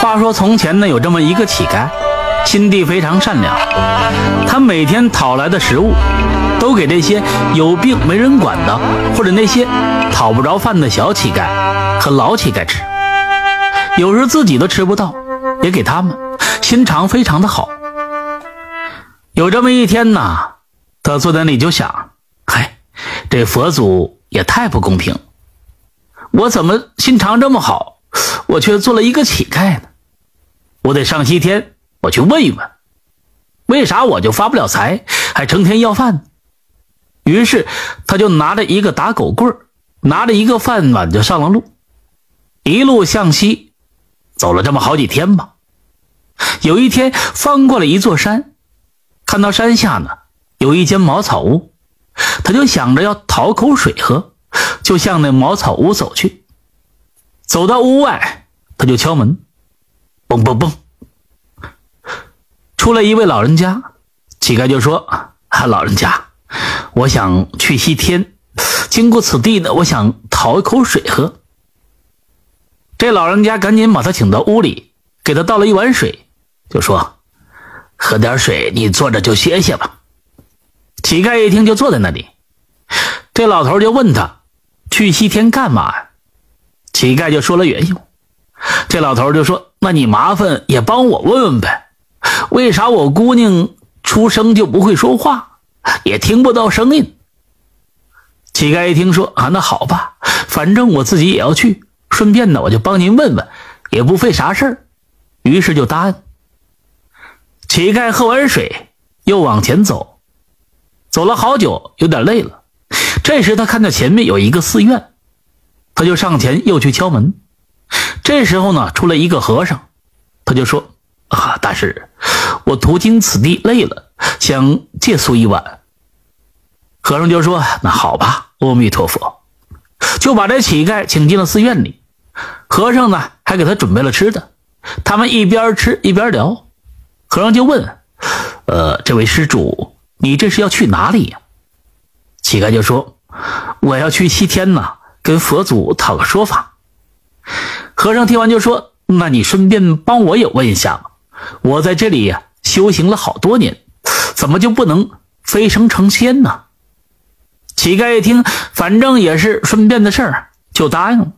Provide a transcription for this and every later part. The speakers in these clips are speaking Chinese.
话说从前呢，有这么一个乞丐，心地非常善良。他每天讨来的食物，都给这些有病没人管的，或者那些讨不着饭的小乞丐和老乞丐吃。有时自己都吃不到，也给他们，心肠非常的好。有这么一天呢，他坐在那里就想：嗨，这佛祖也太不公平，我怎么心肠这么好？我却做了一个乞丐呢，我得上西天，我去问一问，为啥我就发不了财，还成天要饭？于是他就拿着一个打狗棍拿着一个饭碗就上了路，一路向西，走了这么好几天吧。有一天翻过了一座山，看到山下呢有一间茅草屋，他就想着要讨口水喝，就向那茅草屋走去。走到屋外，他就敲门，嘣嘣嘣，出来一位老人家。乞丐就说：“啊，老人家，我想去西天，经过此地呢，我想讨一口水喝。”这老人家赶紧把他请到屋里，给他倒了一碗水，就说：“喝点水，你坐着就歇歇吧。”乞丐一听，就坐在那里。这老头就问他：“去西天干嘛呀？”乞丐就说了缘由，这老头就说：“那你麻烦也帮我问问呗，为啥我姑娘出生就不会说话，也听不到声音？”乞丐一听说啊，那好吧，反正我自己也要去，顺便呢我就帮您问问，也不费啥事儿，于是就答应。乞丐喝完水，又往前走，走了好久，有点累了。这时他看到前面有一个寺院。他就上前又去敲门，这时候呢，出来一个和尚，他就说：“啊，大师，我途经此地累了，想借宿一晚。”和尚就说：“那好吧，阿弥陀佛。”就把这乞丐请进了寺院里。和尚呢，还给他准备了吃的。他们一边吃一边聊。和尚就问：“呃，这位施主，你这是要去哪里呀？”乞丐就说：“我要去西天呐。”跟佛祖讨个说法。和尚听完就说：“那你顺便帮我也问一下吧，我在这里呀修行了好多年，怎么就不能飞升成仙呢？”乞丐一听，反正也是顺便的事儿，就答应了。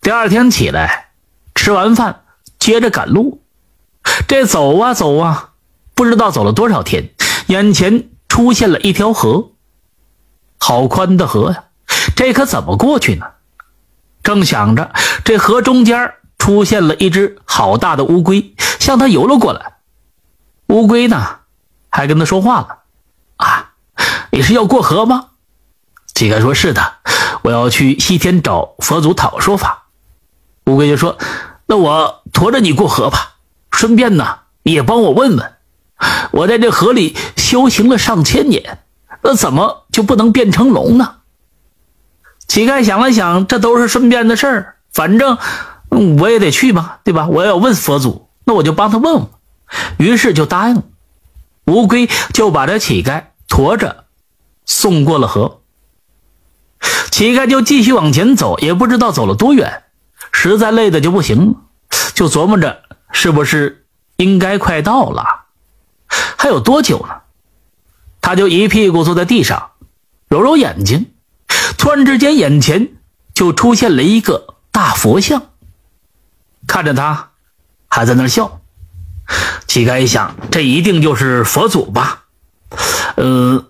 第二天起来，吃完饭，接着赶路。这走啊走啊，不知道走了多少天，眼前出现了一条河，好宽的河呀！这可怎么过去呢？正想着，这河中间出现了一只好大的乌龟，向他游了过来。乌龟呢，还跟他说话了：“啊，你是要过河吗？”乞丐说：“是的，我要去西天找佛祖讨说法。”乌龟就说：“那我驮着你过河吧，顺便呢，你也帮我问问，我在这河里修行了上千年，那怎么就不能变成龙呢？”乞丐想了想，这都是顺便的事儿，反正我也得去吧，对吧？我要问佛祖，那我就帮他问问。于是就答应了。乌龟就把这乞丐驮着送过了河。乞丐就继续往前走，也不知道走了多远，实在累的就不行了，就琢磨着是不是应该快到了，还有多久呢？他就一屁股坐在地上，揉揉眼睛。突然之间，眼前就出现了一个大佛像，看着他，还在那笑。乞丐一想，这一定就是佛祖吧？呃，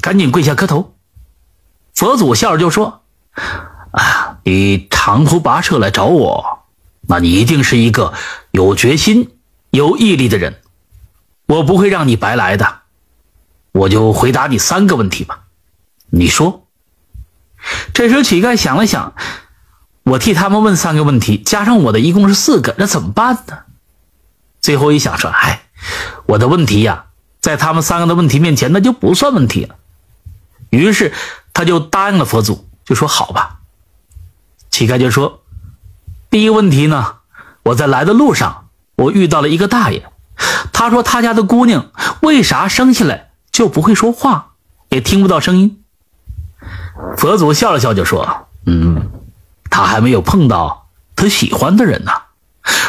赶紧跪下磕头。佛祖笑着就说：“啊，你长途跋涉来找我，那你一定是一个有决心、有毅力的人，我不会让你白来的。我就回答你三个问题吧，你说。”这时候，乞丐想了想，我替他们问三个问题，加上我的一共是四个，那怎么办呢？最后一想说：“哎，我的问题呀，在他们三个的问题面前，那就不算问题了。”于是他就答应了佛祖，就说：“好吧。”乞丐就说：“第一个问题呢，我在来的路上，我遇到了一个大爷，他说他家的姑娘为啥生下来就不会说话，也听不到声音。”佛祖笑了笑，就说：“嗯，他还没有碰到他喜欢的人呢。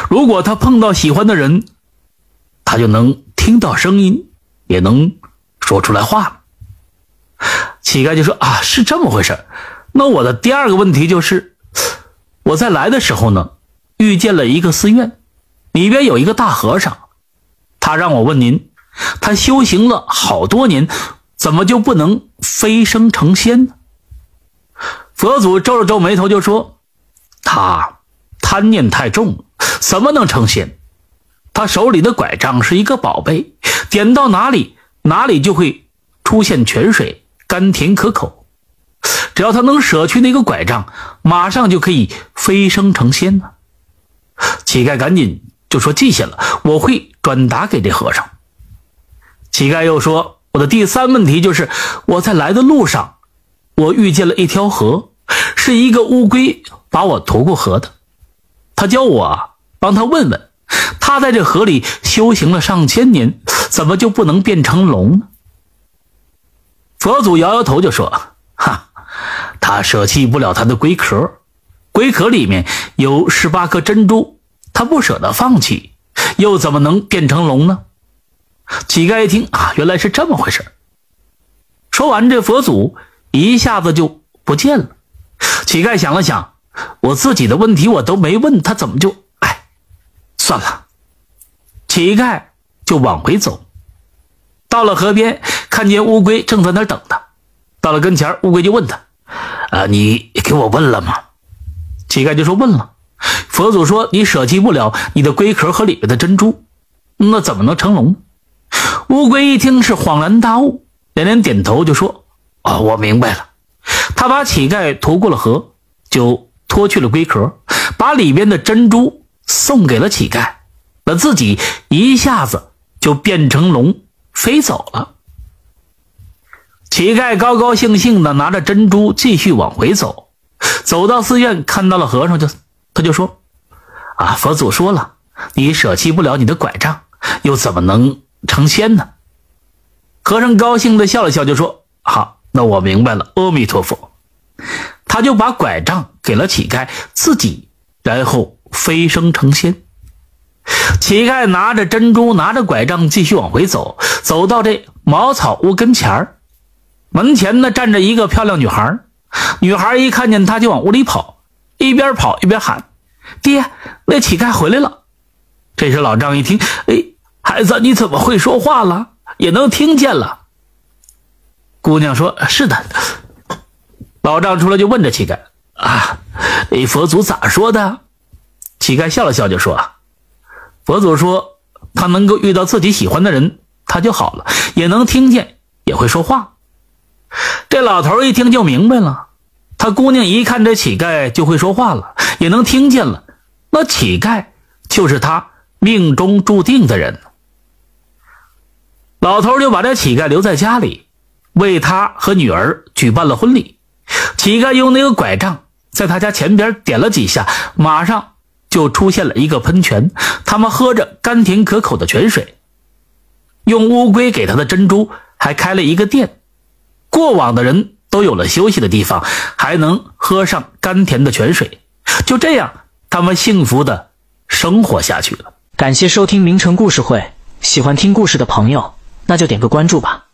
如果他碰到喜欢的人，他就能听到声音，也能说出来话。乞丐就说：“啊，是这么回事。那我的第二个问题就是，我在来的时候呢，遇见了一个寺院，里边有一个大和尚，他让我问您，他修行了好多年，怎么就不能飞升成仙呢？”佛祖皱了皱眉头，就说：“他贪念太重，怎么能成仙？他手里的拐杖是一个宝贝，点到哪里，哪里就会出现泉水，甘甜可口。只要他能舍去那个拐杖，马上就可以飞升成仙呢。”乞丐赶紧就说：“记下了，我会转达给这和尚。”乞丐又说：“我的第三问题就是，我在来的路上，我遇见了一条河。”是一个乌龟把我驮过河的，他叫我帮他问问，他在这河里修行了上千年，怎么就不能变成龙呢？佛祖摇摇头就说：“哈，他舍弃不了他的龟壳，龟壳里面有十八颗珍珠，他不舍得放弃，又怎么能变成龙呢？”乞丐一听啊，原来是这么回事。说完，这佛祖一下子就不见了。乞丐想了想，我自己的问题我都没问他，怎么就……哎，算了。乞丐就往回走，到了河边，看见乌龟正在那儿等他。到了跟前，乌龟就问他：“啊，你给我问了吗？”乞丐就说：“问了。”佛祖说：“你舍弃不了你的龟壳和里面的珍珠，那怎么能成龙？”乌龟一听是恍然大悟，连连点头就说：“哦，我明白了。”他把乞丐驮过了河，就脱去了龟壳，把里边的珍珠送给了乞丐，那自己一下子就变成龙飞走了。乞丐高高兴兴的拿着珍珠继续往回走，走到寺院看到了和尚，就他就说：“啊，佛祖说了，你舍弃不了你的拐杖，又怎么能成仙呢？”和尚高兴的笑了笑，就说：“好。”那我明白了，阿弥陀佛。他就把拐杖给了乞丐，自己然后飞升成仙。乞丐拿着珍珠，拿着拐杖，继续往回走。走到这茅草屋跟前儿，门前呢站着一个漂亮女孩。女孩一看见他，就往屋里跑，一边跑一边喊：“爹，那乞丐回来了。”这时老张一听，哎，孩子，你怎么会说话了？也能听见了。姑娘说：“是的。”老丈出来就问着乞丐：“啊，哎，佛祖咋说的？”乞丐笑了笑就说：“佛祖说，他能够遇到自己喜欢的人，他就好了，也能听见，也会说话。”这老头一听就明白了。他姑娘一看这乞丐就会说话了，也能听见了，那乞丐就是他命中注定的人。老头就把这乞丐留在家里。为他和女儿举办了婚礼，乞丐用那个拐杖在他家前边点了几下，马上就出现了一个喷泉。他们喝着甘甜可口的泉水，用乌龟给他的珍珠还开了一个店。过往的人都有了休息的地方，还能喝上甘甜的泉水。就这样，他们幸福的生活下去了。感谢收听名城故事会，喜欢听故事的朋友，那就点个关注吧。